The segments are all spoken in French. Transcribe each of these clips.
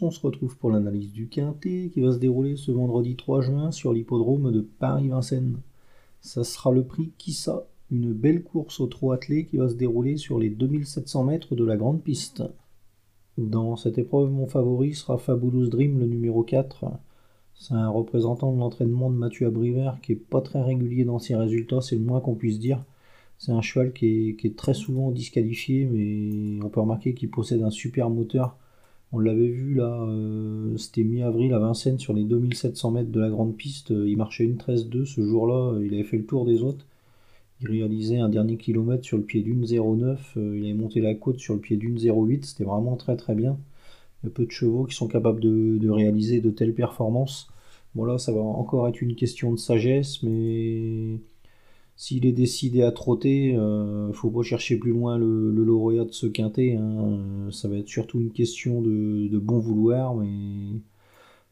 on se retrouve pour l'analyse du Quintet qui va se dérouler ce vendredi 3 juin sur l'hippodrome de Paris-Vincennes. Ça sera le prix Kissa, une belle course au trot attelé qui va se dérouler sur les 2700 mètres de la grande piste. Dans cette épreuve, mon favori sera Fabulous Dream, le numéro 4. C'est un représentant de l'entraînement de Mathieu Abrivert qui est pas très régulier dans ses résultats, c'est le moins qu'on puisse dire. C'est un cheval qui est, très souvent disqualifié, mais on peut remarquer qu'il possède un super moteur. On l'avait vu là, euh, c'était mi-avril à Vincennes sur les 2700 mètres de la grande piste. Il marchait une 13-2 ce jour-là, il avait fait le tour des autres. Il réalisait un dernier kilomètre sur le pied d'une 0,9. Euh, il avait monté la côte sur le pied d'une 0,8. C'était vraiment très très bien. Il y a peu de chevaux qui sont capables de, réaliser de telles performances. Bon là, ça va encore être une question de sagesse, mais s'il est décidé à trotter, euh, faut pas chercher plus loin le, lauréat de ce quintet. Hein. Ça va être surtout une question de, bon vouloir, mais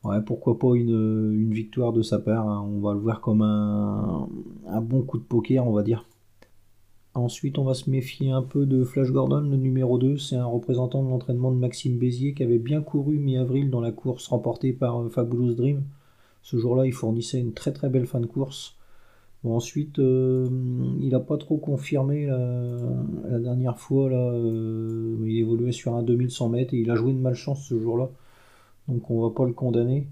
ouais, pourquoi pas une, victoire de sa part. Hein. On va le voir comme un, bon coup de poker, on va dire. Ensuite, on va se méfier un peu de Flash Gordon, le numéro 2. C'est un représentant de l'entraînement de Maxime Bézier qui avait bien couru mi-avril dans la course remportée par euh, Fabulous Dream. Ce jour-là, il fournissait une très très belle fin de course ensuite, euh, il n'a pas trop confirmé la, dernière fois. Là, euh, il évoluait sur un 2100 mètres et il a joué de malchance ce jour-là. Donc on va pas le condamner.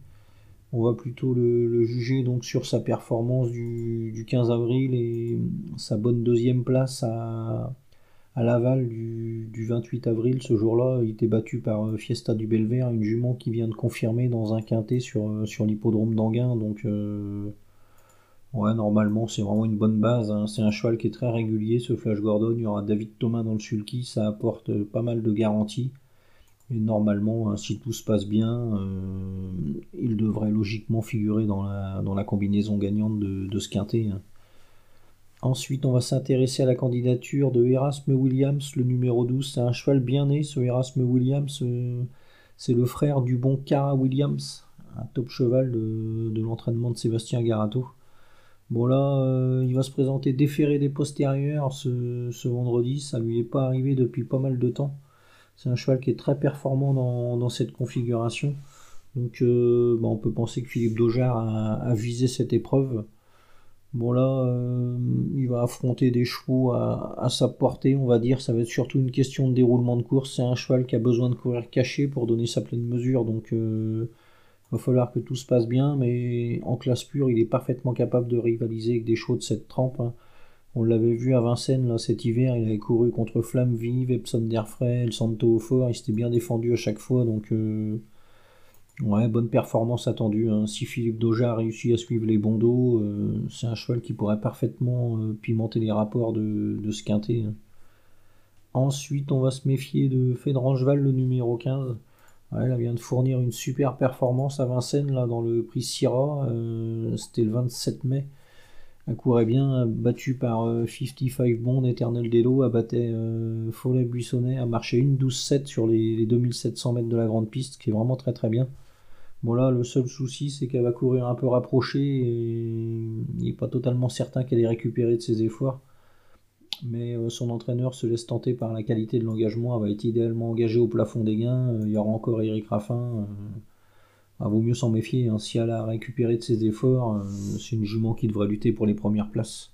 On va plutôt le, juger donc sur sa performance du, 15 avril et sa bonne deuxième place à, Laval du, 28 avril. Ce jour-là, il était battu par euh, Fiesta du Belver, une jument qui vient de confirmer dans un quintet sur, sur l'hippodrome d'Anguin. Donc Ouais, normalement, c'est vraiment une bonne base. Hein. C'est un cheval qui est très régulier, ce Flash Gordon. Il y aura David Thomas dans le sulky, ça apporte euh, pas mal de garanties. Et normalement, hein, si tout se passe bien, euh, il devrait logiquement figurer dans la, dans la combinaison gagnante de, ce quintet. Hein. Ensuite, on va s'intéresser à la candidature de Erasme Williams, le numéro 12. C'est un cheval bien né, ce Erasme Williams. Euh, c'est le frère du bon Cara Williams, un top cheval de, de l'entraînement de Sébastien Garato. Bon là, euh, il va se présenter déféré des postérieurs ce, vendredi. Ça lui est pas arrivé depuis pas mal de temps. C'est un cheval qui est très performant dans, cette configuration. Donc euh, bah, on peut penser que Philippe Dojar a, visé cette épreuve. Bon là, euh, il va affronter des chevaux à, sa portée, on va dire. Ça va être surtout une question de déroulement de course. C'est un cheval qui a besoin de courir caché pour donner sa pleine mesure. Donc va falloir que tout se passe bien, mais en classe pure, il est parfaitement capable de rivaliser avec des chevaux de cette trempe. Hein. On l'avait vu à Vincennes là, cet hiver, il avait couru contre Flamme Vive, Epsom d'Airfray, El Santo au fort, il s'était bien défendu à chaque fois, donc euh, ouais, bonne performance attendue. Hein. Si Philippe Doja a réussi à suivre les bons dos, euh, c'est un cheval qui pourrait parfaitement euh, pimenter les rapports de, ce quintet. Hein. Ensuite, on va se méfier de Fédrangeval, le numéro 15 elle vient de fournir une super performance à Vincennes là, dans le prix Syrah. Euh, c'était le 27 mai. Elle courait bien, battue par 55 euh, Bond, Eternal Delo, elle battait euh, Follet Buissonnet, a marché une 12-7 sur les, 2700 mètres de la grande piste, qui est vraiment très très bien. Bon là, le seul souci, c'est qu'elle va courir un peu rapprochée et il n'est pas totalement certain qu'elle ait récupéré de ses efforts mais euh, son entraîneur se laisse tenter par la qualité de l'engagement. Elle va être idéalement engagée au plafond des gains. Euh, il y aura encore Eric Raffin. Bah, vaut mieux s'en méfier. Hein. Si elle a récupéré de ses efforts, euh, c'est une jument qui devrait lutter pour les premières places.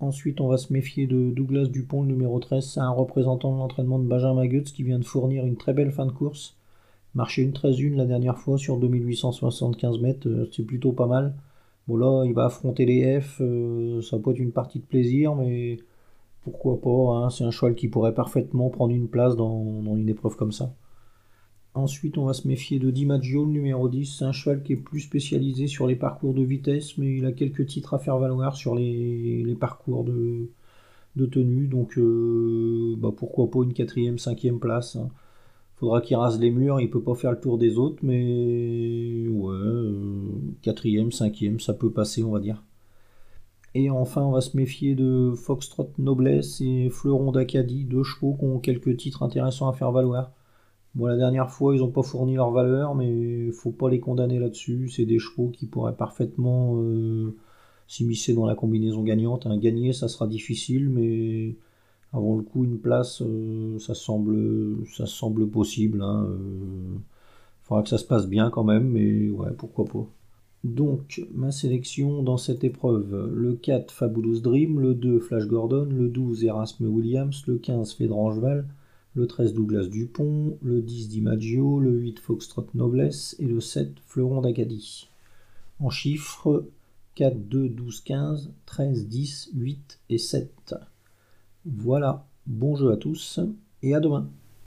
Ensuite, on va se méfier de Douglas Dupont, le numéro 13. C'est un représentant de l'entraînement de Benjamin Goetz qui vient de fournir une très belle fin de course. Marché une 13-1 la dernière fois sur 2875 mètres, c'est plutôt pas mal. Bon là, il va affronter les F, ça peut être une partie de plaisir, mais pourquoi pas, hein, c'est un cheval qui pourrait parfaitement prendre une place dans, une épreuve comme ça. Ensuite, on va se méfier de DiMaggio, le numéro 10. C'est un cheval qui est plus spécialisé sur les parcours de vitesse, mais il a quelques titres à faire valoir sur les, parcours de, tenue. Donc, euh, bah, pourquoi pas une quatrième, cinquième place. Hein. Faudra qu'il rase les murs, il peut pas faire le tour des autres, mais ouais, euh, quatrième, cinquième, ça peut passer, on va dire. Et enfin, on va se méfier de Foxtrot Noblesse et Fleuron d'Acadie, deux chevaux qui ont quelques titres intéressants à faire valoir. Bon, la dernière fois, ils n'ont pas fourni leur valeur, mais faut pas les condamner là-dessus. C'est des chevaux qui pourraient parfaitement euh, s'immiscer dans la combinaison gagnante. Gagner, ça sera difficile, mais avant le coup, une place, euh, ça, semble, ça semble possible. Hein, euh. Faudra que ça se passe bien quand même, mais ouais, pourquoi pas. Donc, ma sélection dans cette épreuve, le 4 Fabulous Dream, le 2 Flash Gordon, le 12 Erasme Williams, le 15 Fédrangeval, le 13 Douglas Dupont, le 10 DiMaggio, le 8 Foxtrot Noblesse et le 7 Fleuron d'Acadie. En chiffres, 4, 2, 12, 15, 13, 10, 8 et 7. Voilà, bon jeu à tous et à demain.